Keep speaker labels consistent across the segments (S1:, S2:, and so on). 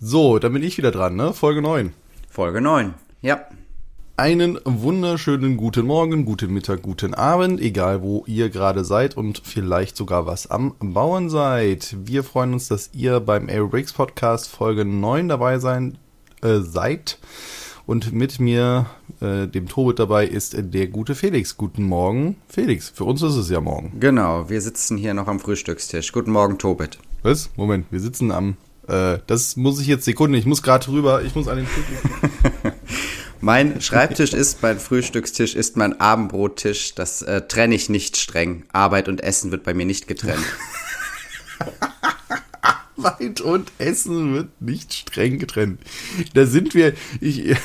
S1: So, dann bin ich wieder dran, ne? Folge 9.
S2: Folge 9, ja.
S1: Einen wunderschönen guten Morgen, guten Mittag, guten Abend, egal wo ihr gerade seid und vielleicht sogar was am Bauen seid. Wir freuen uns, dass ihr beim Aerobricks Podcast Folge 9 dabei sein äh, seid. Und mit mir, äh, dem Tobit dabei, ist der gute Felix. Guten Morgen, Felix. Für uns ist es ja morgen.
S2: Genau, wir sitzen hier noch am Frühstückstisch. Guten Morgen, Tobit.
S1: Was? Moment, wir sitzen am. Äh, das muss ich jetzt Sekunde. Ich muss gerade rüber. Ich muss an den Tisch.
S2: mein Schreibtisch ist mein Frühstückstisch, ist mein Abendbrottisch. Das äh, trenne ich nicht streng. Arbeit und Essen wird bei mir nicht getrennt.
S1: Arbeit und Essen wird nicht streng getrennt. Da sind wir. Ich,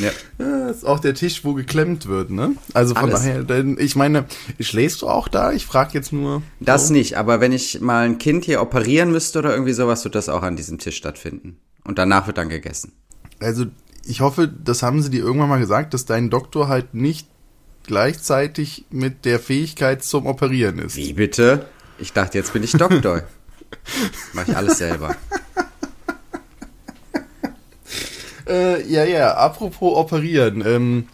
S1: ja. Das ist auch der Tisch, wo geklemmt wird, ne? Also von Alles. daher, denn ich meine, schläfst du auch da? Ich frage jetzt nur.
S2: Das so. nicht, aber wenn ich mal ein Kind hier operieren müsste oder irgendwie sowas, wird das auch an diesem Tisch stattfinden. Und danach wird dann gegessen.
S1: Also ich hoffe, das haben sie dir irgendwann mal gesagt, dass dein Doktor halt nicht gleichzeitig mit der Fähigkeit zum Operieren ist.
S2: Wie bitte? Ich dachte, jetzt bin ich Doktor. Mach ich alles selber.
S1: Äh, ja, ja, apropos Operieren. Ähm,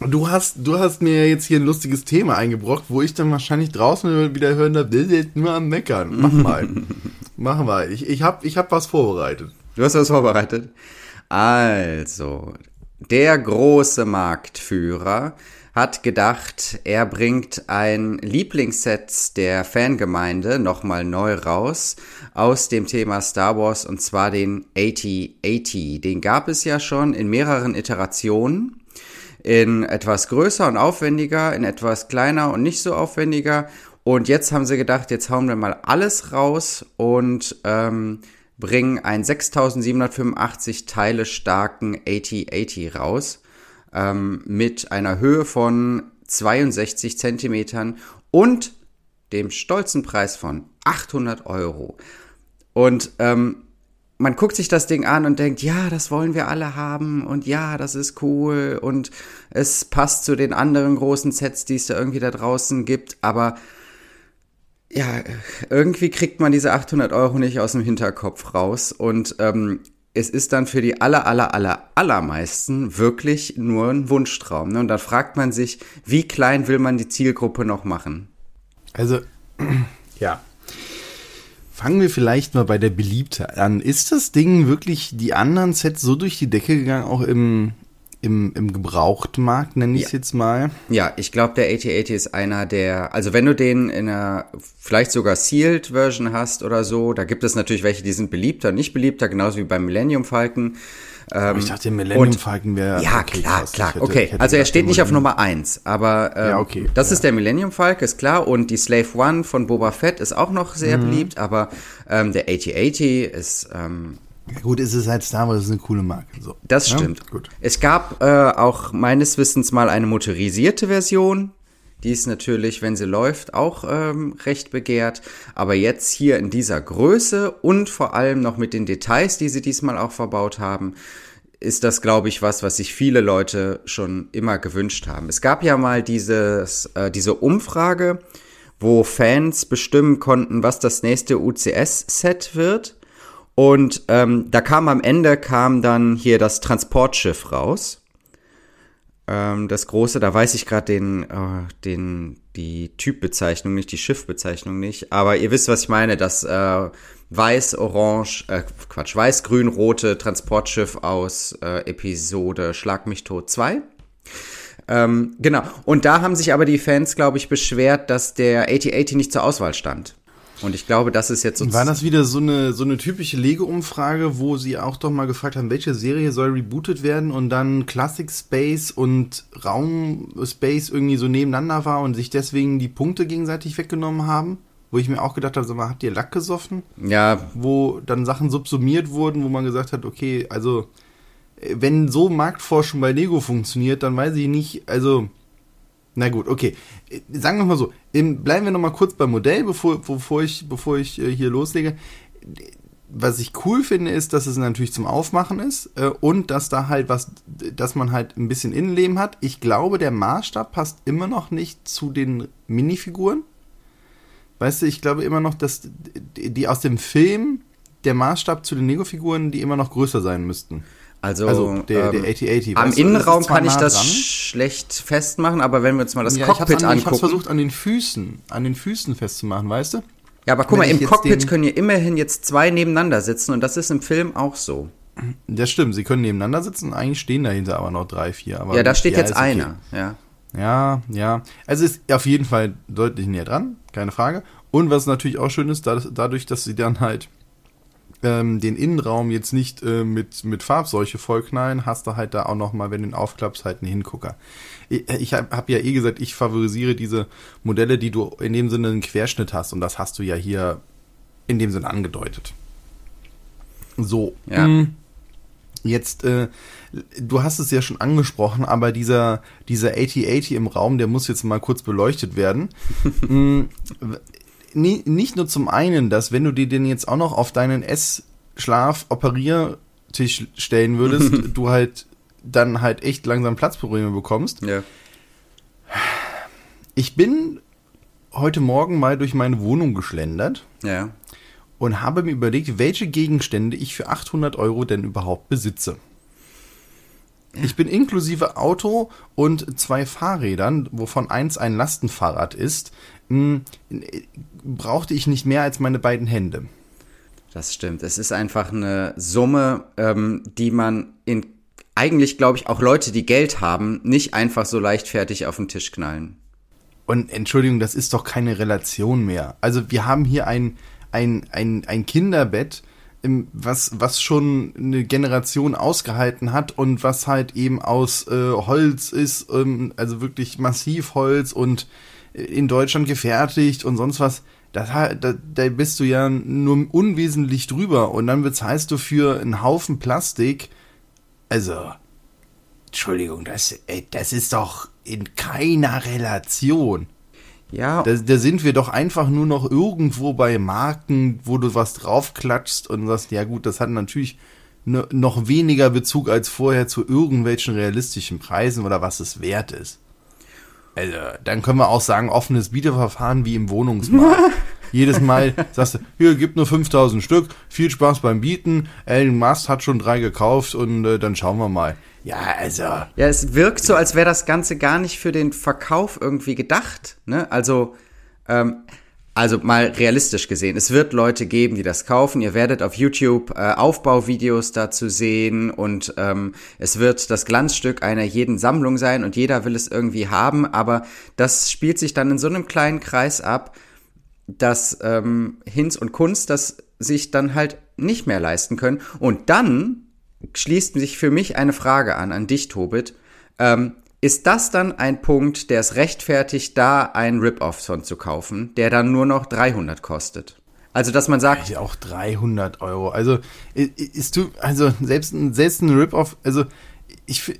S1: du, hast, du hast mir jetzt hier ein lustiges Thema eingebrockt, wo ich dann wahrscheinlich draußen wieder hören darf, nur am Meckern. Mach mal. Mach mal. Ich, ich habe ich hab was vorbereitet.
S2: Du hast was vorbereitet? Also, der große Marktführer hat gedacht, er bringt ein Lieblingsset der Fangemeinde nochmal neu raus aus dem Thema Star Wars und zwar den 8080. Den gab es ja schon in mehreren Iterationen. In etwas größer und aufwendiger, in etwas kleiner und nicht so aufwendiger. Und jetzt haben sie gedacht, jetzt hauen wir mal alles raus und ähm, bringen einen 6785 Teile starken 8080 raus ähm, mit einer Höhe von 62 Zentimetern und dem stolzen Preis von 800 Euro. Und ähm, man guckt sich das Ding an und denkt, ja, das wollen wir alle haben und ja, das ist cool und es passt zu den anderen großen Sets, die es da irgendwie da draußen gibt, aber ja, irgendwie kriegt man diese 800 Euro nicht aus dem Hinterkopf raus und ähm, es ist dann für die aller, aller, aller, allermeisten wirklich nur ein Wunschtraum. Ne? Und dann fragt man sich, wie klein will man die Zielgruppe noch machen?
S1: Also, ja. Fangen wir vielleicht mal bei der Beliebtheit an. Ist das Ding wirklich die anderen Sets so durch die Decke gegangen, auch im, im, im Gebrauchtmarkt, nenne ich es ja. jetzt mal.
S2: Ja, ich glaube, der 8080 ist einer der, also wenn du den in einer vielleicht sogar Sealed Version hast oder so, da gibt es natürlich welche, die sind beliebter, nicht beliebter, genauso wie beim Millennium Falcon.
S1: Ähm, ich dachte, der Millennium Falcon wäre.
S2: Ja, okay, klar, krass. klar. Hätte, okay, also er steht nicht auf Nummer eins, aber ähm, ja, okay, das ja. ist der Millennium Falcon, ist klar. Und die Slave One von Boba Fett ist auch noch sehr mhm. beliebt, aber ähm, der 8080 ist ähm,
S1: ja, gut, es ist halt Star Wars, ist eine coole Marke. So.
S2: Das stimmt. Ja? Gut. Es gab äh, auch meines Wissens mal eine motorisierte Version. Die ist natürlich, wenn sie läuft, auch ähm, recht begehrt. Aber jetzt hier in dieser Größe und vor allem noch mit den Details, die sie diesmal auch verbaut haben, ist das, glaube ich, was, was sich viele Leute schon immer gewünscht haben. Es gab ja mal dieses, äh, diese Umfrage, wo Fans bestimmen konnten, was das nächste UCS-Set wird. Und ähm, da kam am Ende kam dann hier das Transportschiff raus. Ähm, das große, da weiß ich gerade den, äh, den, die Typbezeichnung nicht, die Schiffbezeichnung nicht. Aber ihr wisst, was ich meine. Das äh, weiß-orange, äh, Quatsch, weiß-grün-rote Transportschiff aus äh, Episode Schlag mich tot 2. Ähm, genau. Und da haben sich aber die Fans, glaube ich, beschwert, dass der 8080 nicht zur Auswahl stand. Und ich glaube, das ist jetzt
S1: so. War das wieder so eine, so eine typische Lego-Umfrage, wo sie auch doch mal gefragt haben, welche Serie soll rebootet werden und dann Classic Space und Raum Space irgendwie so nebeneinander war und sich deswegen die Punkte gegenseitig weggenommen haben? Wo ich mir auch gedacht habe, sag mal, habt ihr Lack gesoffen?
S2: Ja.
S1: Wo dann Sachen subsumiert wurden, wo man gesagt hat, okay, also, wenn so Marktforschung bei Lego funktioniert, dann weiß ich nicht, also, na gut, okay. Sagen wir mal so, bleiben wir noch mal kurz beim Modell, bevor, bevor ich, bevor ich äh, hier loslege. Was ich cool finde, ist, dass es natürlich zum Aufmachen ist äh, und dass da halt was, dass man halt ein bisschen Innenleben hat. Ich glaube, der Maßstab passt immer noch nicht zu den Minifiguren. weißt du, ich glaube immer noch, dass die, die aus dem Film der Maßstab zu den Lego-Figuren, die immer noch größer sein müssten.
S2: Also,
S1: Also der, der
S2: ähm,
S1: 8080.
S2: am Innenraum kann ich
S1: nah
S2: das
S1: dran.
S2: schlecht festmachen, aber wenn wir uns mal das
S1: ja, ich
S2: Cockpit
S1: an, ich hab's
S2: angucken.
S1: versucht an den Füßen, an den Füßen festzumachen, weißt du?
S2: ja, aber guck mal,
S1: wenn
S2: im
S1: ich jetzt
S2: Cockpit können ja immerhin jetzt zwei nebeneinander sitzen und das ist im Film auch so.
S1: Das stimmt, sie können nebeneinander sitzen, eigentlich stehen dahinter aber noch drei, vier. Aber
S2: ja, da steht jetzt
S1: ist okay.
S2: einer. Ja.
S1: Ja, ja. Also ist auf jeden Fall deutlich näher dran, keine Frage. Und was natürlich auch schön ist, da, dadurch, dass sie dann halt ähm, den Innenraum jetzt nicht äh, mit, mit Farbseuche vollknallen, hast du halt da auch nochmal, wenn du ihn aufklappst, halt einen Hingucker. Ich, ich habe hab ja eh gesagt, ich favorisiere diese Modelle, die du in dem Sinne einen Querschnitt hast. Und das hast du ja hier in dem Sinne angedeutet. So.
S2: Ja.
S1: mm, Jetzt, äh, du hast es ja schon angesprochen, aber dieser, dieser 8080 im Raum, der muss jetzt mal kurz beleuchtet werden. Nie- nicht nur zum einen, dass wenn du dir den jetzt auch noch auf deinen Ess-Schlaf-Operiertisch stellen würdest, du halt dann halt echt langsam Platzprobleme bekommst.
S2: ja.
S1: Ich bin heute Morgen mal durch meine Wohnung geschlendert
S2: Ja.
S1: und habe mir überlegt, welche Gegenstände ich für 800 Euro denn überhaupt besitze. Ich bin inklusive Auto und zwei Fahrrädern, wovon eins ein Lastenfahrrad ist, mh, brauchte ich nicht mehr als meine beiden Hände.
S2: Das stimmt. Es ist einfach eine Summe, ähm, die man in eigentlich, glaube ich, auch Leute, die Geld haben, nicht einfach so leichtfertig auf den Tisch knallen.
S1: Und Entschuldigung, das ist doch keine Relation mehr. Also wir haben hier ein, ein, ein, ein Kinderbett, was, was schon eine Generation ausgehalten hat und was halt eben aus äh, Holz ist, ähm, also wirklich massiv Holz und äh, in Deutschland gefertigt und sonst was. Ha- da, da bist du ja nur unwesentlich drüber und dann bezahlst du für einen Haufen Plastik. Also, Entschuldigung, das, ey, das ist doch in keiner Relation.
S2: Ja,
S1: Da, da sind wir doch einfach nur noch irgendwo bei Marken, wo du was draufklatschst und sagst, ja gut, das hat natürlich ne, noch weniger Bezug als vorher zu irgendwelchen realistischen Preisen oder was es wert ist. Also, dann können wir auch sagen, offenes Bieterverfahren wie im Wohnungsmarkt. Jedes Mal sagst du, hier, gibt nur 5000 Stück, viel Spaß beim Bieten, Elon Musk hat schon drei gekauft und äh, dann schauen wir mal. Ja, also,
S2: Ja, es wirkt so, als wäre das Ganze gar nicht für den Verkauf irgendwie gedacht. Ne? Also, ähm, also mal realistisch gesehen, es wird Leute geben, die das kaufen. Ihr werdet auf YouTube äh, Aufbauvideos dazu sehen und ähm, es wird das Glanzstück einer jeden Sammlung sein und jeder will es irgendwie haben. Aber das spielt sich dann in so einem kleinen Kreis ab, dass ähm, Hinz und Kunst das sich dann halt nicht mehr leisten können. Und dann schließt sich für mich eine Frage an, an dich, Tobit. Ähm, ist das dann ein Punkt, der es rechtfertigt, da einen Rip-Off von zu kaufen, der dann nur noch 300 kostet? Also, dass man sagt,
S1: Ja, auch 300 Euro. Also, ist du, also, selbst ein, selbst ein Rip-Off, also, ich,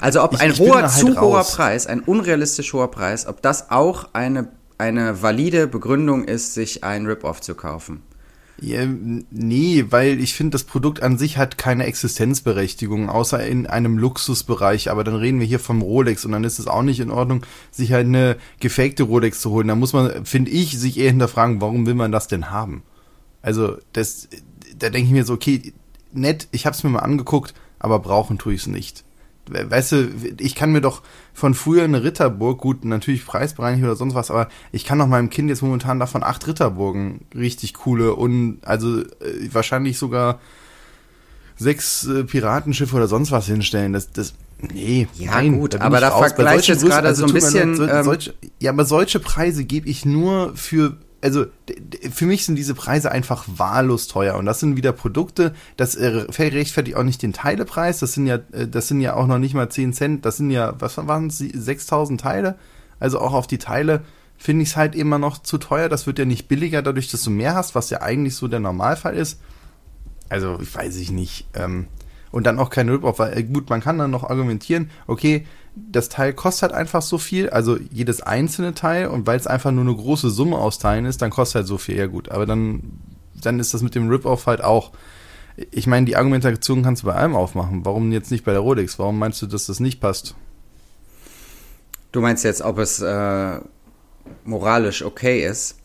S2: also ob
S1: Ich-
S2: ein
S1: ich
S2: hoher,
S1: halt
S2: zu hoher
S1: raus.
S2: Preis, ein unrealistisch hoher Preis, ob das auch eine, eine valide Begründung ist, sich einen Rip-Off zu kaufen.
S1: Ja, nee, weil ich finde, das Produkt an sich hat keine Existenzberechtigung, außer in einem Luxusbereich. Aber dann reden wir hier vom Rolex und dann ist es auch nicht in Ordnung, sich halt eine gefakte Rolex zu holen. Da muss man, finde ich, sich eher hinterfragen, warum will man das denn haben? Also, das, da denke ich mir so, okay, nett, ich habe es mir mal angeguckt, aber brauchen tue ich es nicht. We- Weißt du, ich kann mir doch von früher eine Ritterburg, gut, natürlich preisbereinigt oder sonst was, aber ich kann doch meinem Kind jetzt momentan davon acht Ritterburgen richtig coole und also äh, wahrscheinlich sogar sechs äh, Piratenschiffe oder sonst was hinstellen. Das, das, nee,
S2: Ja,
S1: nein,
S2: gut,
S1: bin
S2: aber da du jetzt gerade
S1: Größen-
S2: so ein bisschen,
S1: leid, so,
S2: ähm,
S1: solche, ja, aber solche Preise gebe ich nur für, also für mich sind diese Preise einfach wahllos teuer und das sind wieder Produkte, das äh, rechtfertigt auch nicht den Teilepreis, das sind ja, äh, das sind ja auch noch nicht mal 10 Cent, das sind ja, was waren es, 6000 Teile, also auch auf die Teile finde ich es halt immer noch zu teuer, das wird ja nicht billiger dadurch, dass du mehr hast, was ja eigentlich so der Normalfall ist. Also, ich weiß ich nicht. Ähm, und dann auch kein Rip-Off, weil äh, gut, man kann dann noch argumentieren, okay, das Teil kostet halt einfach so viel, also jedes einzelne Teil, und weil es einfach nur eine große Summe aus Teilen ist, dann kostet halt so viel, ja gut. Aber dann, dann ist das mit dem Rip-Off halt auch. Ich meine, die Argumentation kannst du bei allem aufmachen. Warum jetzt nicht bei der Rolex? Warum meinst du, dass das nicht passt?
S2: Du meinst jetzt, ob es, äh, moralisch okay ist.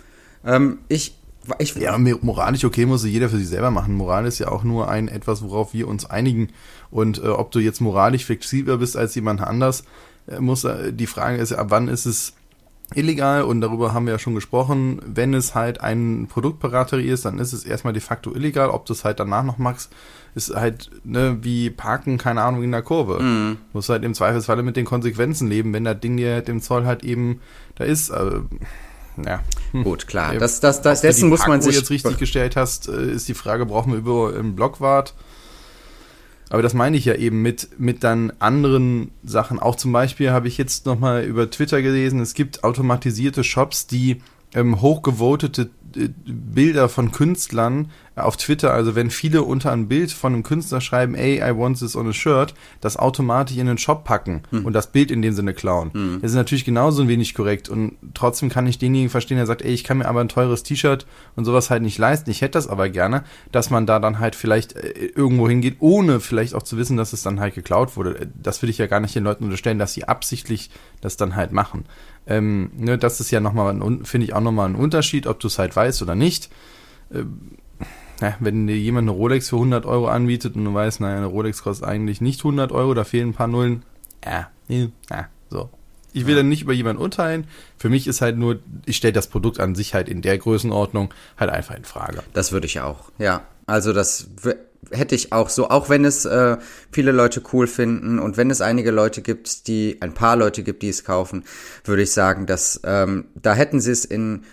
S2: Ähm, ich, ich,
S1: Ja, moralisch okay muss jeder für sich selber machen. Moral ist ja auch nur ein etwas, worauf wir uns einigen. Und äh, ob du jetzt moralisch flexibler bist als jemand anders, äh, muss äh, die Frage ist, ab wann ist es illegal? Und darüber haben wir ja schon gesprochen. Wenn es halt ein Produktpiraterie ist, dann ist es erstmal de facto illegal. Ob du es halt danach noch machst, ist halt ne, wie Parken, keine Ahnung, in der Kurve.
S2: Mhm.
S1: Muss halt im Zweifelsfalle mit den Konsequenzen leben, wenn das Ding dir dem Zoll halt eben da ist. Äh, ja.
S2: gut, klar. Das, das, das, dessen
S1: die
S2: muss man sich.
S1: jetzt richtig gestellt hast, äh, ist die Frage, brauchen wir überall im Blockwart? Aber das meine ich ja eben mit, mit dann anderen Sachen. Auch zum Beispiel habe ich jetzt nochmal über Twitter gelesen, es gibt automatisierte Shops, die ähm, hochgevotete Bilder von Künstlern auf Twitter, also wenn viele unter ein Bild von einem Künstler schreiben, ey, I want this on a shirt, das automatisch in den Shop packen und das Bild in dem Sinne klauen. Das ist natürlich genauso ein wenig korrekt und trotzdem kann ich denjenigen verstehen, der sagt, ey, ich kann mir aber ein teures T-Shirt und sowas halt nicht leisten, ich hätte das aber gerne, dass man da dann halt vielleicht äh, irgendwo hingeht, ohne vielleicht auch zu wissen, dass es dann halt geklaut wurde. Das will ich ja gar nicht den Leuten unterstellen, dass sie absichtlich das dann halt machen. Ähm, ne, das ist ja nochmal, finde ich auch nochmal ein Unterschied, ob du es halt weißt oder nicht. Ähm, ja, wenn dir jemand eine Rolex für 100 Euro anbietet und du weißt, naja, eine Rolex kostet eigentlich nicht 100 Euro, da fehlen ein paar Nullen. Ja, ja, so. Ich will dann nicht über jemanden urteilen. Für mich ist halt nur, ich stelle das Produkt an sich halt in der Größenordnung halt einfach in Frage.
S2: Das würde ich auch, ja. Also das hätte ich auch so, auch wenn es äh, viele Leute cool finden und wenn es einige Leute gibt, die, ein paar Leute gibt, die es kaufen, würde ich sagen, dass ähm, da hätten sie es in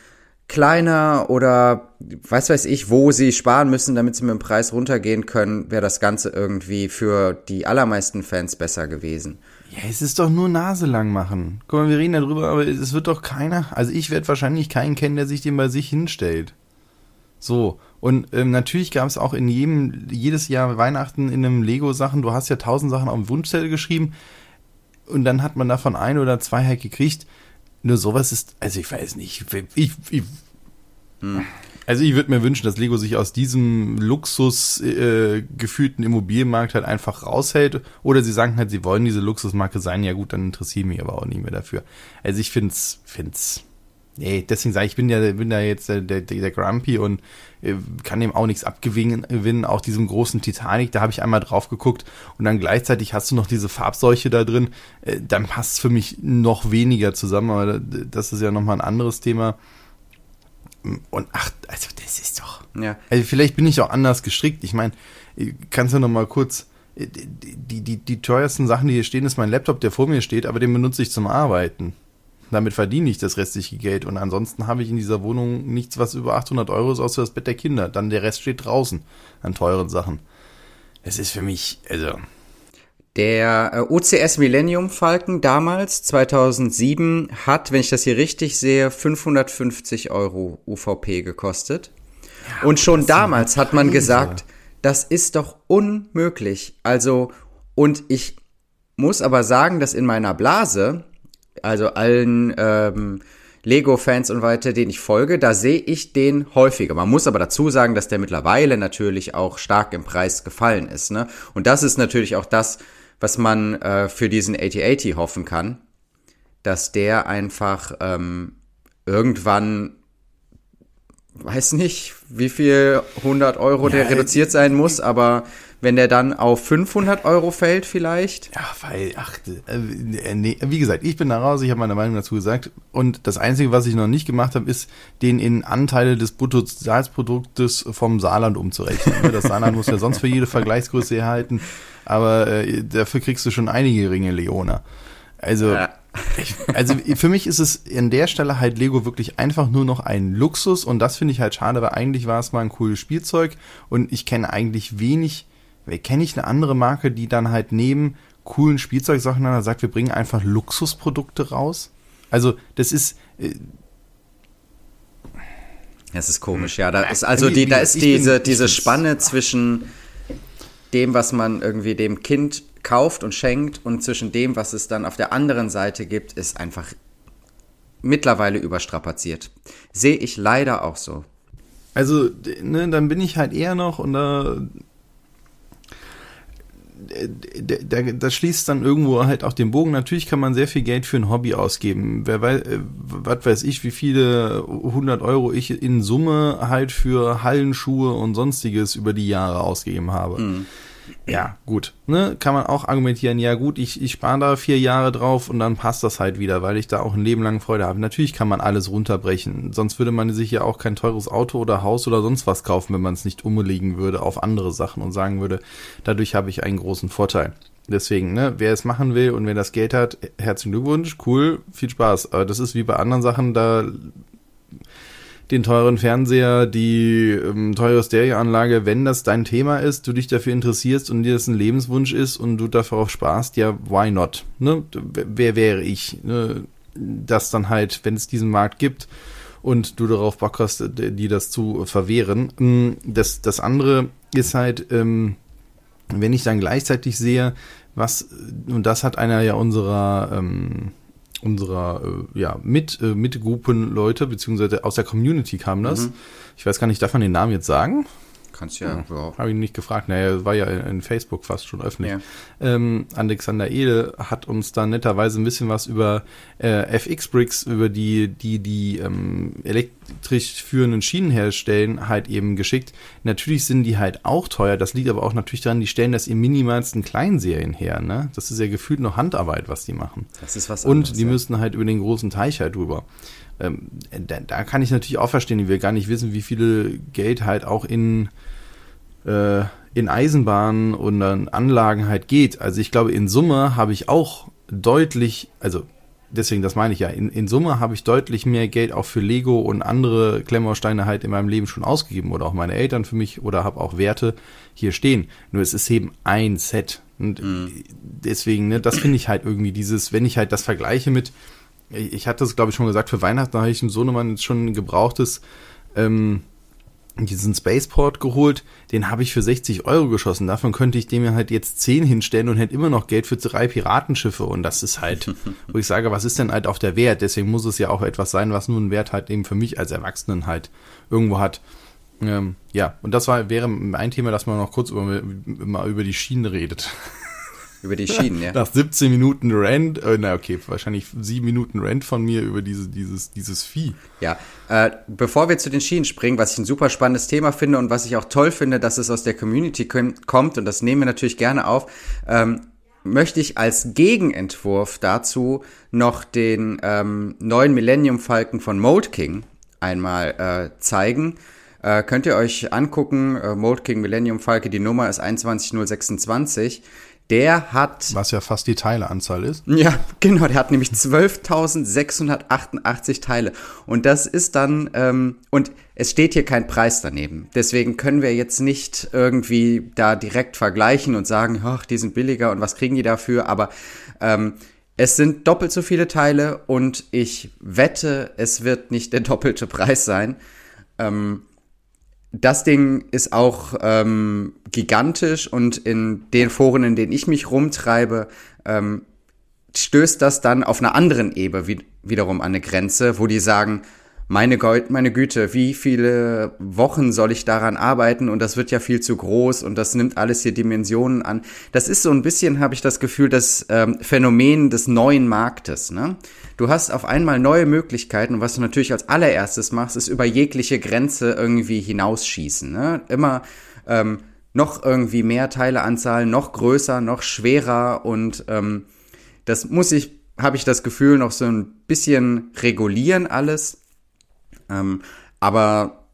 S2: kleiner oder weiß weiß ich, wo sie sparen müssen, damit sie mit dem Preis runtergehen können, wäre das Ganze irgendwie für die allermeisten Fans besser gewesen.
S1: Ja, es ist doch nur Nase lang machen. Guck mal, wir reden darüber, aber es wird doch keiner, also ich werde wahrscheinlich keinen kennen, der sich den bei sich hinstellt. So, und ähm, natürlich gab es auch in jedem, jedes Jahr Weihnachten in einem Lego-Sachen, du hast ja tausend Sachen auf dem Wunschzettel geschrieben und dann hat man davon ein oder zwei halt gekriegt. Nur sowas ist, also ich weiß nicht, ich, ich, also ich würde mir wünschen, dass Lego sich aus diesem Luxus äh, gefühlten Immobilienmarkt halt einfach raushält. Oder sie sagen halt, sie wollen diese Luxusmarke sein. Ja gut, dann interessiere ich mich aber auch nicht mehr dafür. Also ich find's, find's. Nee, deswegen sage ich, ich bin ja, bin da jetzt der, der, der Grumpy und äh, kann dem auch nichts abgewinnen. gewinnen. Auch diesem großen Titanic, da habe ich einmal drauf geguckt und dann gleichzeitig hast du noch diese Farbseuche da drin. Äh, dann passt für mich noch weniger zusammen, aber das ist ja nochmal ein anderes Thema. Und ach, also das ist doch.
S2: Ja.
S1: Also vielleicht bin ich auch anders gestrickt. Ich meine, kannst du noch mal kurz äh, die, die, die teuersten Sachen, die hier stehen, ist mein Laptop, der vor mir steht, aber den benutze ich zum Arbeiten. Damit verdiene ich das restliche Geld und ansonsten habe ich in dieser Wohnung nichts, was über 800 Euro ist, außer das Bett der Kinder. Dann der Rest steht draußen an teuren Sachen. Es ist für mich, also,
S2: Der äh, OCS Millennium Falcon damals, 2007, hat, wenn ich das hier richtig sehe, 550 Euro UVP gekostet. und schon damals hat man gesagt, das ist doch unmöglich. Also, und ich muss aber sagen, dass in meiner Blase, also allen ähm, Lego-Fans und weiter, denen ich folge, da sehe ich den häufiger. Man muss aber dazu sagen, dass der mittlerweile natürlich auch stark im Preis gefallen ist. Ne? Und das ist natürlich auch das, was man äh, für diesen 8080 hoffen kann, dass der einfach ähm, irgendwann, weiß nicht, wie viel 100 Euro der
S1: Ja,
S2: reduziert sein muss, aber wenn der dann auf 500 Euro fällt vielleicht,
S1: Ja, weil, ach, äh, nee, wie gesagt, ich bin da raus, ich habe meine Meinung dazu gesagt. Und das Einzige, was ich noch nicht gemacht habe, ist, den in Anteile des Bruttosozialproduktes vom Saarland umzurechnen. Das Saarland muss ja sonst für jede Vergleichsgröße erhalten, aber äh, dafür kriegst du schon einige Ringe Leona. Also,
S2: Ja.
S1: ich, also für mich ist es an der Stelle halt Lego wirklich einfach nur noch ein Luxus und das finde ich halt schade, weil eigentlich war es mal ein cooles Spielzeug und ich kenne eigentlich wenig, kenne ich eine andere Marke, die dann halt neben coolen Spielzeugsachen dann sagt, wir bringen einfach Luxusprodukte raus. Also das ist, äh,
S2: Das ist komisch, ja. Da ist also die, da ist diese, diese Spanne zwischen dem, was man irgendwie dem Kind kauft und schenkt und zwischen dem, was es dann auf der anderen Seite gibt, ist einfach mittlerweile überstrapaziert. Sehe ich leider auch so.
S1: Also, ne, dann bin ich halt eher noch und da. Da, da schließt dann irgendwo halt auch den Bogen. Natürlich kann man sehr viel Geld für ein Hobby ausgeben. Wer weiß, äh, was weiß ich, wie viele 100 Euro ich in Summe halt für Hallenschuhe und sonstiges über die Jahre ausgegeben habe. Mhm ja, gut. Ne, kann man auch argumentieren, ja gut, ich, ich spare da vier Jahre drauf und dann passt das halt wieder, weil ich da auch ein Leben lang Freude habe. Natürlich kann man alles runterbrechen. Sonst würde man sich ja auch kein teures Auto oder Haus oder sonst was kaufen, wenn man es nicht umlegen würde auf andere Sachen und sagen würde, dadurch habe ich einen großen Vorteil. Deswegen, ne, wer es machen will und wer das Geld hat, herzlichen Glückwunsch, cool, viel Spaß. Aber das ist wie bei anderen Sachen, da den teuren Fernseher, die ähm, teure Stereoanlage, wenn das dein Thema ist, du dich dafür interessierst und dir das ein Lebenswunsch ist und du darauf sparst, ja, why not? Ne? Wer wäre ich? Ne? Das dann halt, wenn es diesen Markt gibt und du darauf Bock hast, die das zu verwehren. Mm, das, das andere ist halt, ähm, wenn ich dann gleichzeitig sehe, was, und das hat einer ja unserer ähm, unserer äh, ja, mit, äh, Mitgruppenleute, beziehungsweise aus der Community kam das. Mhm. Ich weiß gar nicht, darf man den Namen jetzt sagen?
S2: Kannst ja.
S1: ja. Habe ich nicht gefragt. Naja, war ja in Facebook fast schon öffentlich. Ja. Ähm, Alexander Ede hat uns da netterweise ein bisschen was über äh, FX-Bricks, über die, die, die ähm, elektrisch führenden Schienen herstellen, halt eben geschickt. Natürlich sind die halt auch teuer. Das liegt aber auch natürlich daran, die stellen das in minimalsten Kleinserien her. Ne? Das ist ja gefühlt noch Handarbeit, was die machen.
S2: Das ist was
S1: anderes, Und die ja. müssen halt über den großen Teich halt drüber. Ähm, da, da, kann ich natürlich auch verstehen, die wir gar nicht wissen, wie viel Geld halt auch in, äh, in Eisenbahnen und Anlagen halt geht. Also ich glaube, in Summe habe ich auch deutlich, also deswegen, das meine ich ja, in, in Summe habe ich deutlich mehr Geld auch für Lego und andere Klemmbausteine halt in meinem Leben schon ausgegeben oder auch meine Eltern für mich oder habe auch Werte hier stehen. Nur es ist eben ein Set. Und mm. deswegen, ne, das finde ich halt irgendwie dieses, wenn ich halt das vergleiche mit, ich hatte es, glaube ich, schon gesagt, für Weihnachten habe ich dem Sohnemann jetzt schon ein gebrauchtes, ähm, diesen Spaceport geholt, den habe ich für 60 Euro geschossen. Davon könnte ich dem ja halt jetzt 10 hinstellen und hätte immer noch Geld für drei Piratenschiffe. Und das ist halt, wo ich sage, was ist denn halt auch der Wert? Deswegen muss es ja auch etwas sein, was nur einen Wert halt eben für mich als Erwachsenen halt irgendwo hat. Ähm, ja, und das war, wäre ein Thema, dass man noch kurz über, mal über die Schienen redet.
S2: Über die Schienen, ja.
S1: Nach 17 Minuten Rant, äh, na okay, wahrscheinlich sieben Minuten Rant von mir über diese, dieses, dieses Vieh.
S2: Ja, äh, bevor wir zu den Schienen springen, was ich ein super spannendes Thema finde und was ich auch toll finde, dass es aus der Community kommt und das nehmen wir natürlich gerne auf, ähm, möchte ich als Gegenentwurf dazu noch den ähm, neuen Millennium Falken von Mold King einmal äh, zeigen. Äh, könnt ihr euch angucken, äh, Mold King Millennium Falke, die Nummer ist 21026. Der hat.
S1: Was ja fast die Teileanzahl ist.
S2: Ja, genau. Der hat nämlich 12.688 Teile. Und das ist dann, ähm, und es steht hier kein Preis daneben. Deswegen können wir jetzt nicht irgendwie da direkt vergleichen und sagen, ach, die sind billiger und was kriegen die dafür. Aber ähm, es sind doppelt so viele Teile und ich wette, es wird nicht der doppelte Preis sein. Ähm, das Ding ist auch ähm, gigantisch und in den Foren, in denen ich mich rumtreibe, ähm, stößt das dann auf einer anderen Ebene wie, wiederum an eine Grenze, wo die sagen, meine, meine Güte, wie viele Wochen soll ich daran arbeiten und das wird ja viel zu groß und das nimmt alles hier Dimensionen an. Das ist so ein bisschen, habe ich das Gefühl, das ähm, Phänomen des neuen Marktes. Ne? Du hast auf einmal neue Möglichkeiten und was du natürlich als allererstes machst, ist über jegliche Grenze irgendwie hinausschießen. Ne? Immer ähm, noch irgendwie mehr Teileanzahl, noch größer, noch schwerer und ähm, das muss ich, habe ich das Gefühl, noch so ein bisschen regulieren alles ähm, aber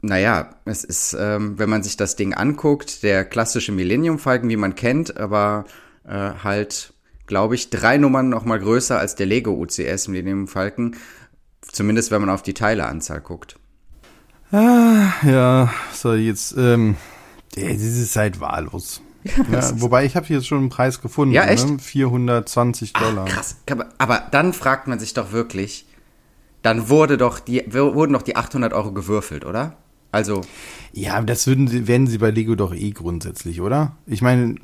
S2: naja, es ist, ähm, wenn man sich das Ding anguckt, der klassische Millennium-Falken, wie man kennt, aber äh, halt, glaube ich, drei Nummern noch mal größer als der Lego UCS Millennium-Falken. Zumindest, wenn man auf die Teileanzahl guckt.
S1: Ah, ja, so jetzt, ähm, das ist halt wahllos. Ja, wobei ich habe hier jetzt schon einen Preis gefunden.
S2: Ja, echt?
S1: Ne? 420 Dollar.
S2: Ach, krass. Aber dann fragt man sich doch wirklich, dann wurde doch die, wurden doch die 800 Euro gewürfelt, oder? Also.
S1: Ja, das würden sie, werden sie bei Lego doch eh grundsätzlich, oder? Ich meine,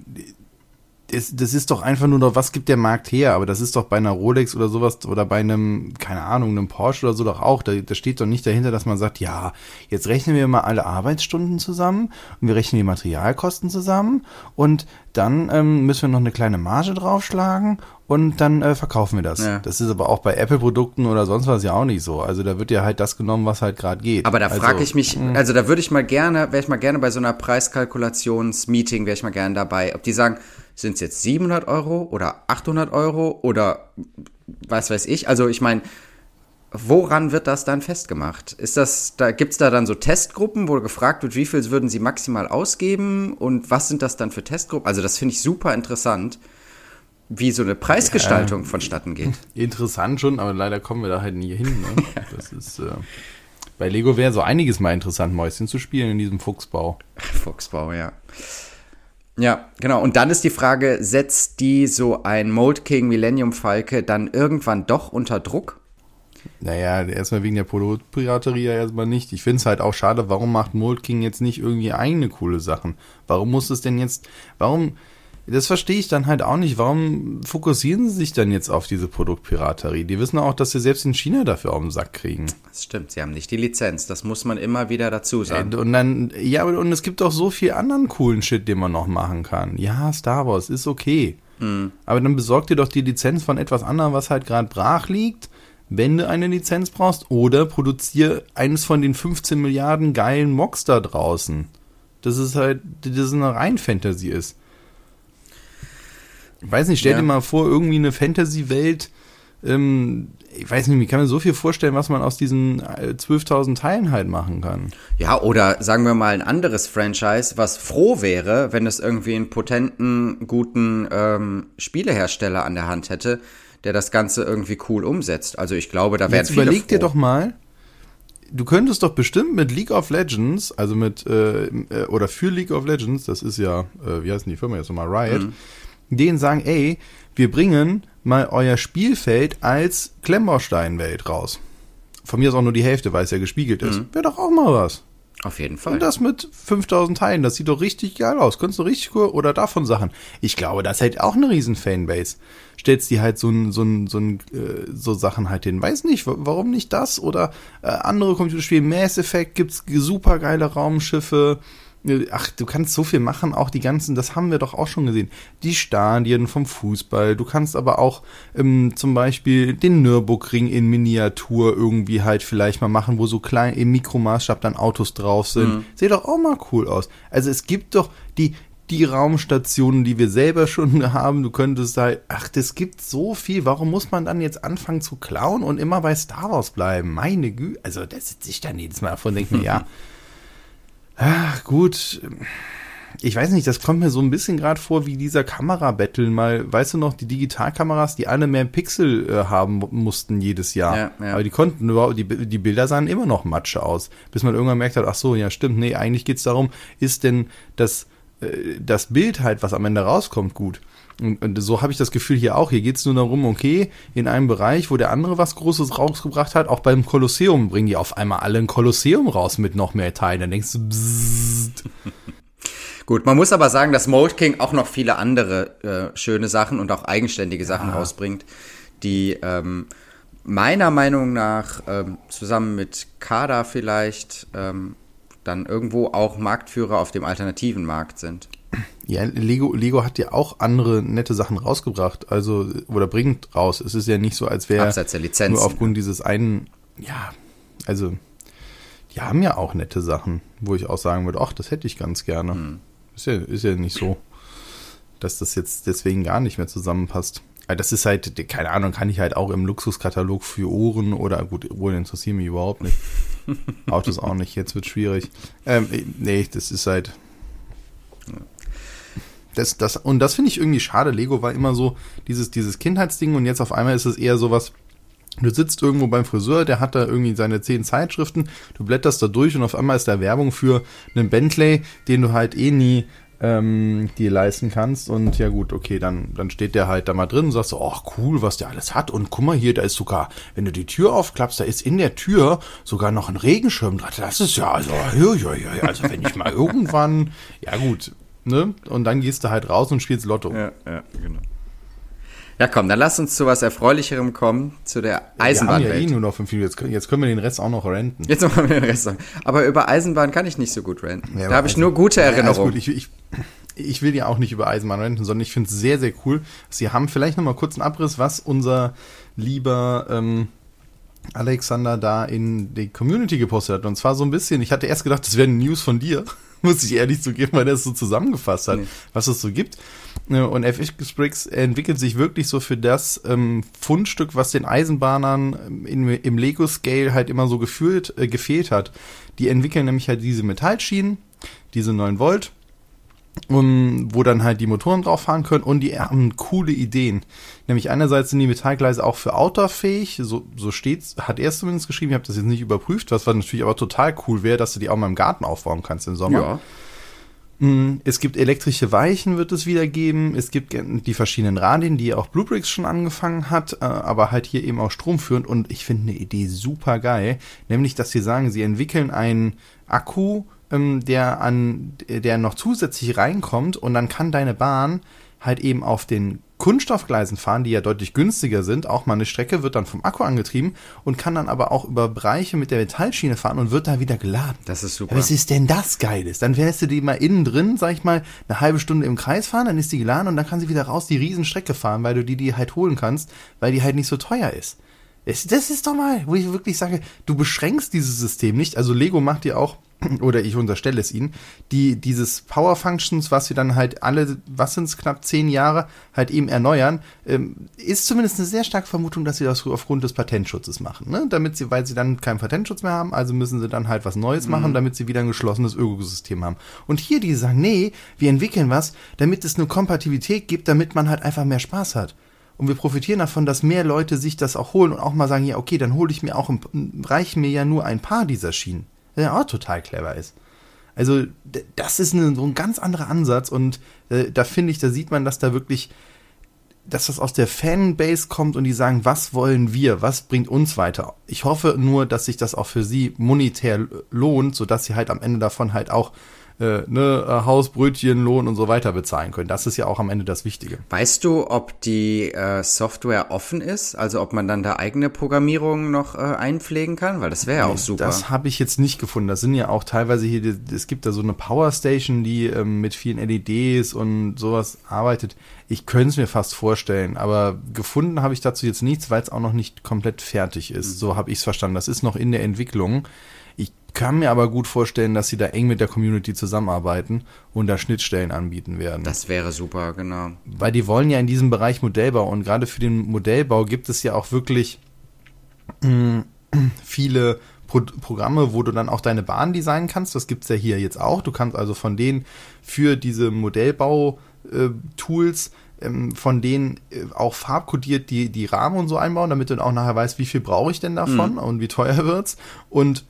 S1: das, das ist doch einfach nur noch, was gibt der Markt her? Aber das ist doch bei einer Rolex oder sowas oder bei einem, keine Ahnung, einem Porsche oder so doch auch. Da, da steht doch nicht dahinter, dass man sagt, ja, jetzt rechnen wir mal alle Arbeitsstunden zusammen und wir rechnen die Materialkosten zusammen und dann ähm, müssen wir noch eine kleine Marge draufschlagen und dann äh, verkaufen wir das. Ja. Das ist aber auch bei Apple-Produkten oder sonst was ja auch nicht so. Also da wird ja halt das genommen, was halt gerade geht.
S2: Aber da
S1: also,
S2: frage ich mich, also da würde ich mal gerne, wäre ich mal gerne bei so einer Preiskalkulationsmeeting, wäre ich mal gerne dabei, ob die sagen, sind es jetzt 700 Euro oder 800 Euro oder was weiß ich. Also ich meine, woran wird das dann festgemacht? Ist das, da gibt's da dann so Testgruppen, wo gefragt wird, wie viel würden sie maximal ausgeben und was sind das dann für Testgruppen? Also das finde ich super interessant wie so eine Preisgestaltung ja, vonstatten geht.
S1: Interessant schon, aber leider kommen wir da halt nie hin. Ne? Das ist, äh, bei Lego wäre so einiges mal interessant, Mäuschen zu spielen in diesem Fuchsbau.
S2: Fuchsbau, ja. Ja, genau. Und dann ist die Frage, setzt die so ein Mold King Millennium Falke dann irgendwann doch unter Druck?
S1: Naja, erstmal wegen der Pilotpiraterie ja erstmal nicht. Ich finde es halt auch schade, warum macht Mold King jetzt nicht irgendwie eigene coole Sachen? Warum muss es denn jetzt, warum, das verstehe ich dann halt auch nicht. Warum fokussieren sie sich dann jetzt auf diese Produktpiraterie? Die wissen auch, dass sie selbst in China dafür auf den Sack kriegen.
S2: Das stimmt, sie haben nicht die Lizenz. Das muss man immer wieder dazu sagen.
S1: Und dann, ja, und es gibt auch so viel anderen coolen Shit, den man noch machen kann. Ja, Star Wars ist okay. Mhm. Aber dann besorg dir doch die Lizenz von etwas anderem, was halt gerade brach liegt, wenn du eine Lizenz brauchst, oder produziere eines von den 15 Milliarden geilen Mocks da draußen. Das ist halt, das eine rein Fantasy ist. Ich weiß nicht, stell ja. dir mal vor, irgendwie eine Fantasy-Welt, ähm, ich weiß nicht, wie kann man so viel vorstellen, was man aus diesen 12.000 äh, Teilen halt machen kann.
S2: Ja, oder sagen wir mal ein anderes Franchise, was froh wäre, wenn es irgendwie einen potenten, guten ähm, Spielehersteller an der Hand hätte, der das Ganze irgendwie cool umsetzt. Also ich glaube, da wären
S1: viele überleg froh. dir doch mal, du könntest doch bestimmt mit League of Legends, also mit, äh, äh oder für League of Legends, das ist ja, äh, wie heißt denn die Firma jetzt nochmal, Riot, mhm denen sagen, ey, wir bringen mal euer Spielfeld als Klemmbausteinwelt raus. Von mir ist auch nur die Hälfte, weil es ja gespiegelt ist. Mhm. Wäre doch auch mal was.
S2: Auf jeden Fall.
S1: Und das mit 5000 Teilen, das sieht doch richtig geil aus. Könntest du richtig cool oder davon Sachen. Ich glaube, das hält auch eine riesen Fanbase. Stellst die halt so ein, so ein, so ein, äh, so Sachen halt hin. Weiß nicht, warum nicht das oder äh, andere Computerspiele. Mass Effect gibt's super geile Raumschiffe. Ach, du kannst so viel machen, auch die ganzen, das haben wir doch auch schon gesehen. Die Stadien vom Fußball. Du kannst aber auch ähm, zum Beispiel den Nürburgring in Miniatur irgendwie halt vielleicht mal machen, wo so klein im Mikromaßstab dann Autos drauf sind. Mhm. Sieht doch auch mal cool aus. Also es gibt doch die, die Raumstationen, die wir selber schon haben. Du könntest halt, ach, das gibt so viel. Warum muss man dann jetzt anfangen zu klauen und immer bei Star Wars bleiben? Meine Güte. Also, da sitze ich dann jedes Mal davon und denke mir, ja. Ach, gut. Ich weiß nicht, das kommt mir so ein bisschen gerade vor wie dieser Kamera-Battle mal, weißt du noch, die Digitalkameras, die alle mehr Pixel äh, haben mussten jedes Jahr. Ja, ja. Aber die konnten überhaupt, die, die Bilder sahen immer noch Matsche aus. Bis man irgendwann merkt hat, ach so, ja stimmt, nee, eigentlich geht's darum, ist denn das, äh, das Bild halt, was am Ende rauskommt, gut. Und, und so habe ich das Gefühl hier auch. Hier geht es nur darum, okay, in einem Bereich, wo der andere was Großes rausgebracht hat, auch beim Kolosseum bringen die auf einmal alle ein Kolosseum raus mit noch mehr Teilen. Dann denkst du, bzzzt.
S2: Gut, man muss aber sagen, dass Mold King auch noch viele andere äh, schöne Sachen und auch eigenständige Sachen ja. rausbringt, die ähm, meiner Meinung nach ähm, zusammen mit Kada vielleicht ähm, dann irgendwo auch Marktführer auf dem alternativen Markt sind.
S1: Ja, Lego, Lego hat ja auch andere nette Sachen rausgebracht, also oder bringt raus. Es ist ja nicht so, als wäre nur aufgrund dieses einen, ja, also die haben ja auch nette Sachen, wo ich auch sagen würde, ach, das hätte ich ganz gerne. Hm. Ist ja, ist ja nicht so, dass das jetzt deswegen gar nicht mehr zusammenpasst. Aber das ist halt, keine Ahnung, kann ich halt auch im Luxuskatalog für Ohren oder gut, Ohren interessieren mich überhaupt nicht. Autos auch nicht, jetzt wird schwierig. Ähm, nee, das ist halt, das, das, und das finde ich irgendwie schade. Lego war immer so dieses, dieses Kindheitsding und jetzt auf einmal ist es eher sowas, Du sitzt irgendwo beim Friseur, der hat da irgendwie seine zehn Zeitschriften, du blätterst da durch und auf einmal ist da Werbung für einen Bentley, den du halt eh nie ähm, dir leisten kannst. Und ja gut, okay, dann, dann steht der halt da mal drin und sagst so, ach cool, was der alles hat. Und guck mal hier, da ist sogar, wenn du die Tür aufklappst, da ist in der Tür sogar noch ein Regenschirm dran. Das ist ja, also, also wenn ich mal irgendwann, ja gut, ne? Und dann gehst du halt raus und spielst Lotto.
S2: Ja, ja, genau. Ja, komm, dann lass uns zu was Erfreulicherem kommen, zu der Eisenbahnwelt.
S1: Wir haben ja eh nur noch fünf Minuten. Jetzt, können wir den Rest auch noch renten.
S2: Jetzt machen wir den Rest noch. Aber über Eisenbahn kann ich nicht so gut renten. Ja, da habe ich nur gute Erinnerungen.
S1: Ja, ich, ich, ich will ja auch nicht über Eisenbahn renten, sondern ich finde es sehr, sehr cool. Sie haben vielleicht noch mal kurz einen Abriss, was unser lieber ähm, Alexander da in die Community gepostet hat. Und zwar so ein bisschen, ich hatte erst gedacht, das wäre News von dir, muss ich ehrlich zugeben, weil er es so zusammengefasst hat, nee. was es so gibt. Und FX entwickelt sich wirklich so für das ähm, Fundstück, was den Eisenbahnern ähm, in, im Lego-Scale halt immer so gefühlt, äh, gefehlt hat. Die entwickeln nämlich halt diese Metallschienen, diese 9 Volt, um, wo dann halt die Motoren drauf fahren können und die haben coole Ideen. Nämlich einerseits sind die Metallgleise auch für outdoor-fähig, so, so steht's, hat er es zumindest geschrieben, ich habe das jetzt nicht überprüft, was natürlich aber total cool wäre, dass du die auch mal im Garten aufbauen kannst im Sommer. Ja. Mm, es gibt elektrische Weichen, wird es wieder geben. Es gibt die verschiedenen Radien, die auch Bluebricks schon angefangen hat, äh, aber halt hier eben auch stromführend. Und ich finde eine Idee super geil, nämlich, dass sie sagen, sie entwickeln einen Akku, ähm, der an, der noch zusätzlich reinkommt und dann kann deine Bahn halt eben auf den Kunststoffgleisen fahren, die ja deutlich günstiger sind. Auch mal eine Strecke wird dann vom Akku angetrieben und kann dann aber auch über Bereiche mit der Metallschiene fahren und wird da wieder geladen.
S2: Das ist super.
S1: was ist denn das Geiles? Dann wärst du die mal innen drin, sag ich mal, eine halbe Stunde im Kreis fahren, dann ist die geladen und dann kann sie wieder raus die Riesenstrecke fahren, weil du die, die halt holen kannst, weil die halt nicht so teuer ist. Das ist doch mal, wo ich wirklich sage, du beschränkst dieses System nicht. Also Lego macht dir auch oder ich unterstelle es ihnen, die dieses Power Functions, was sie dann halt alle, was sind es, knapp zehn Jahre halt eben erneuern, ähm, ist zumindest eine sehr starke Vermutung, dass sie das aufgrund des Patentschutzes machen, ne? Damit sie, weil sie dann keinen Patentschutz mehr haben, also müssen sie dann halt was Neues mhm. machen, damit sie wieder ein geschlossenes Ökosystem haben. Und hier die sagen, nee, wir entwickeln was, damit es eine Kompatibilität gibt, damit man halt einfach mehr Spaß hat. Und wir profitieren davon, dass mehr Leute sich das auch holen und auch mal sagen, ja, okay, dann hole ich mir auch, reichen mir ja nur ein paar dieser Schienen der auch total clever ist. Also das ist eine, so ein ganz anderer Ansatz und äh, da finde ich, da sieht man, dass da wirklich, dass das aus der Fanbase kommt und die sagen, was wollen wir, was bringt uns weiter. Ich hoffe nur, dass sich das auch für sie monetär lohnt, sodass sie halt am Ende davon halt auch äh, ne, äh, Haus, Brötchen, Lohn und so weiter bezahlen können. Das ist ja auch am Ende das Wichtige.
S2: Weißt du, ob die äh, Software offen ist? Also ob man dann da eigene Programmierungen noch äh, einpflegen kann? Weil das wäre ja auch super.
S1: Das habe ich jetzt nicht gefunden. Das sind ja auch teilweise hier, es gibt da so eine Powerstation, die ähm, mit vielen LEDs und sowas arbeitet. Ich könnte es mir fast vorstellen, aber gefunden habe ich dazu jetzt nichts, weil es auch noch nicht komplett fertig ist. Mhm. So habe ich es verstanden. Das ist noch in der Entwicklung kann mir aber gut vorstellen, dass sie da eng mit der Community zusammenarbeiten und da Schnittstellen anbieten werden.
S2: Das wäre super, genau.
S1: Weil die wollen ja in diesem Bereich Modellbau und gerade für den Modellbau gibt es ja auch wirklich mh, viele Pro Programme, wo du dann auch deine Bahn designen kannst. Das gibt's ja hier jetzt auch. Du kannst also von denen für diese Modellbau-Tools äh, ähm, von denen äh, auch farbkodiert die, die Rahmen und so einbauen, damit du dann auch nachher weißt, wie viel brauche ich denn davon mhm. und wie teuer wird's. Und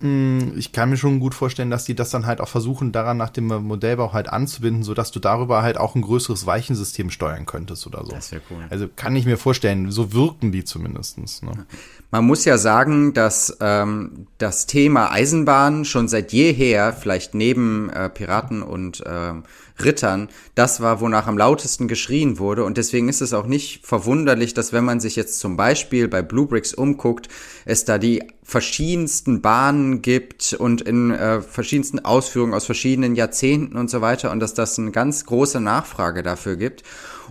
S1: ich kann mir schon gut vorstellen, dass die das dann halt auch versuchen, daran nach dem Modellbau halt anzubinden, sodass du darüber halt auch ein größeres Weichensystem steuern könntest oder so. Das wäre cool. Also kann ich mir vorstellen, so wirken die zumindestens. Ne?
S2: Man muss ja sagen, dass ähm, das Thema Eisenbahn schon seit jeher, vielleicht neben äh, Piraten und ähm, Rittern, das war, wonach am lautesten geschrien wurde. Und deswegen ist es auch nicht verwunderlich, dass wenn man sich jetzt zum Beispiel bei Bluebricks umguckt, es da die verschiedensten Bahnen gibt und in äh, verschiedensten Ausführungen aus verschiedenen Jahrzehnten und so weiter und dass das eine ganz große Nachfrage dafür gibt.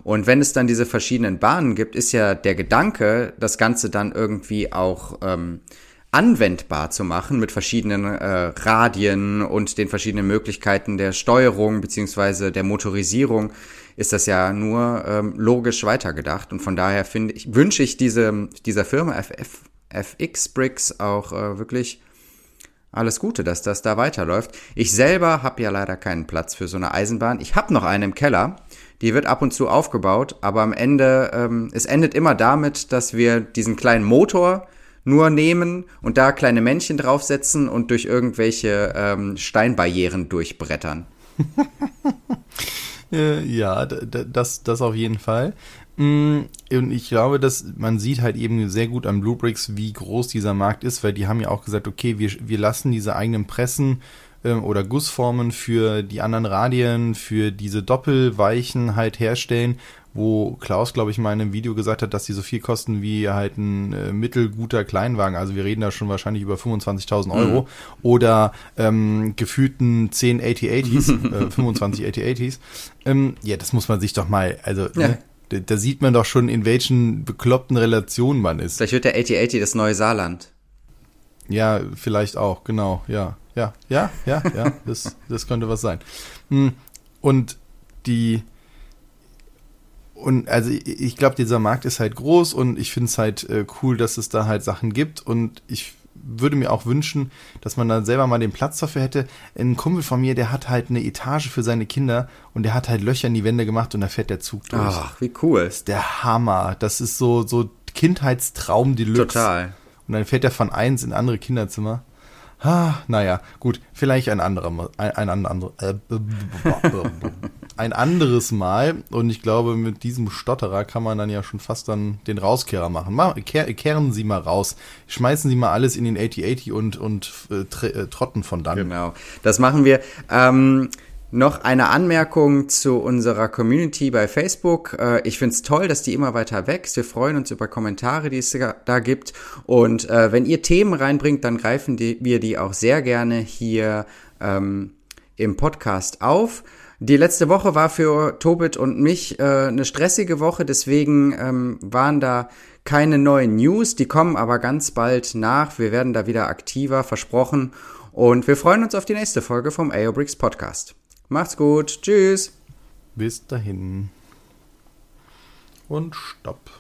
S2: Und wenn es dann diese verschiedenen Bahnen gibt, ist ja der Gedanke, das Ganze dann irgendwie auch ähm, anwendbar zu machen mit verschiedenen äh, Radien und den verschiedenen Möglichkeiten der Steuerung beziehungsweise der Motorisierung, ist das ja nur ähm, logisch weitergedacht. Und von daher finde ich, wünsche ich diese, dieser Firma FF, FX Bricks auch äh, wirklich alles Gute, dass das da weiterläuft. Ich selber habe ja leider keinen Platz für so eine Eisenbahn. Ich habe noch eine im Keller. Die wird ab und zu aufgebaut, aber am Ende, ähm, es endet immer damit, dass wir diesen kleinen Motor nur nehmen und da kleine Männchen draufsetzen und durch irgendwelche ähm, Steinbarrieren durchbrettern.
S1: ja, das, das auf jeden Fall. Mm, und ich glaube, dass man sieht halt eben sehr gut an Bluebricks, wie groß dieser Markt ist, weil die haben ja auch gesagt, okay, wir, wir lassen diese eigenen Pressen ähm, oder Gussformen für die anderen Radien, für diese Doppelweichen halt herstellen, wo Klaus, glaube ich, mal in einem Video gesagt hat, dass die so viel kosten wie halt ein äh, mittelguter Kleinwagen. Also wir reden da schon wahrscheinlich über 25.000 Euro mhm. oder ähm, gefühlten 10 8080s, äh, 25 8080s. Ähm, ja, das muss man sich doch mal, also ja. ne, da, da, sieht man doch schon, in welchen bekloppten Relationen man ist.
S2: Vielleicht wird der 8080 das neue Saarland.
S1: Ja, vielleicht auch, genau, ja. Ja, ja, ja, ja, das, das könnte was sein. Hm, und die, und also ich, glaube, dieser Markt ist halt groß und ich finde es halt äh, cool, dass es da halt Sachen gibt und ich würde mir auch wünschen, dass man da selber mal den Platz dafür hätte. Ein Kumpel von mir, der hat halt eine Etage für seine Kinder und der hat halt Löcher in die Wände gemacht und da fährt der Zug durch.
S2: Ach, wie cool.
S1: Das ist der Hammer. Das ist so, so Kindheitstraum Deluxe.
S2: Total.
S1: Und dann fährt er von eins in andere Kinderzimmer. Ah, naja, gut, vielleicht ein anderer, ein, ein, andere, äh, ein anderes Mal. Und ich glaube, mit diesem Stotterer kann man dann ja schon fast dann den Rauskehrer machen. Mal, kehr, kehren Sie mal raus. Schmeißen Sie mal alles in den 8080 und, und äh, äh, trotten von dann.
S2: Genau, das machen wir. Ähm, noch eine Anmerkung zu unserer Community bei Facebook. Äh, ich finde es toll, dass die immer weiter wächst. Wir freuen uns über Kommentare, die es da gibt. Und äh, wenn ihr Themen reinbringt, dann greifen die, wir die auch sehr gerne hier ähm, im Podcast auf. Die letzte Woche war für Tobit und mich äh, eine stressige Woche, deswegen ähm, waren da keine neuen News. Die kommen aber ganz bald nach. Wir werden da wieder aktiver, versprochen. Und wir freuen uns auf die nächste Folge vom AOBRICS Podcast. Macht's gut. Tschüss.
S1: Bis dahin. Und stopp.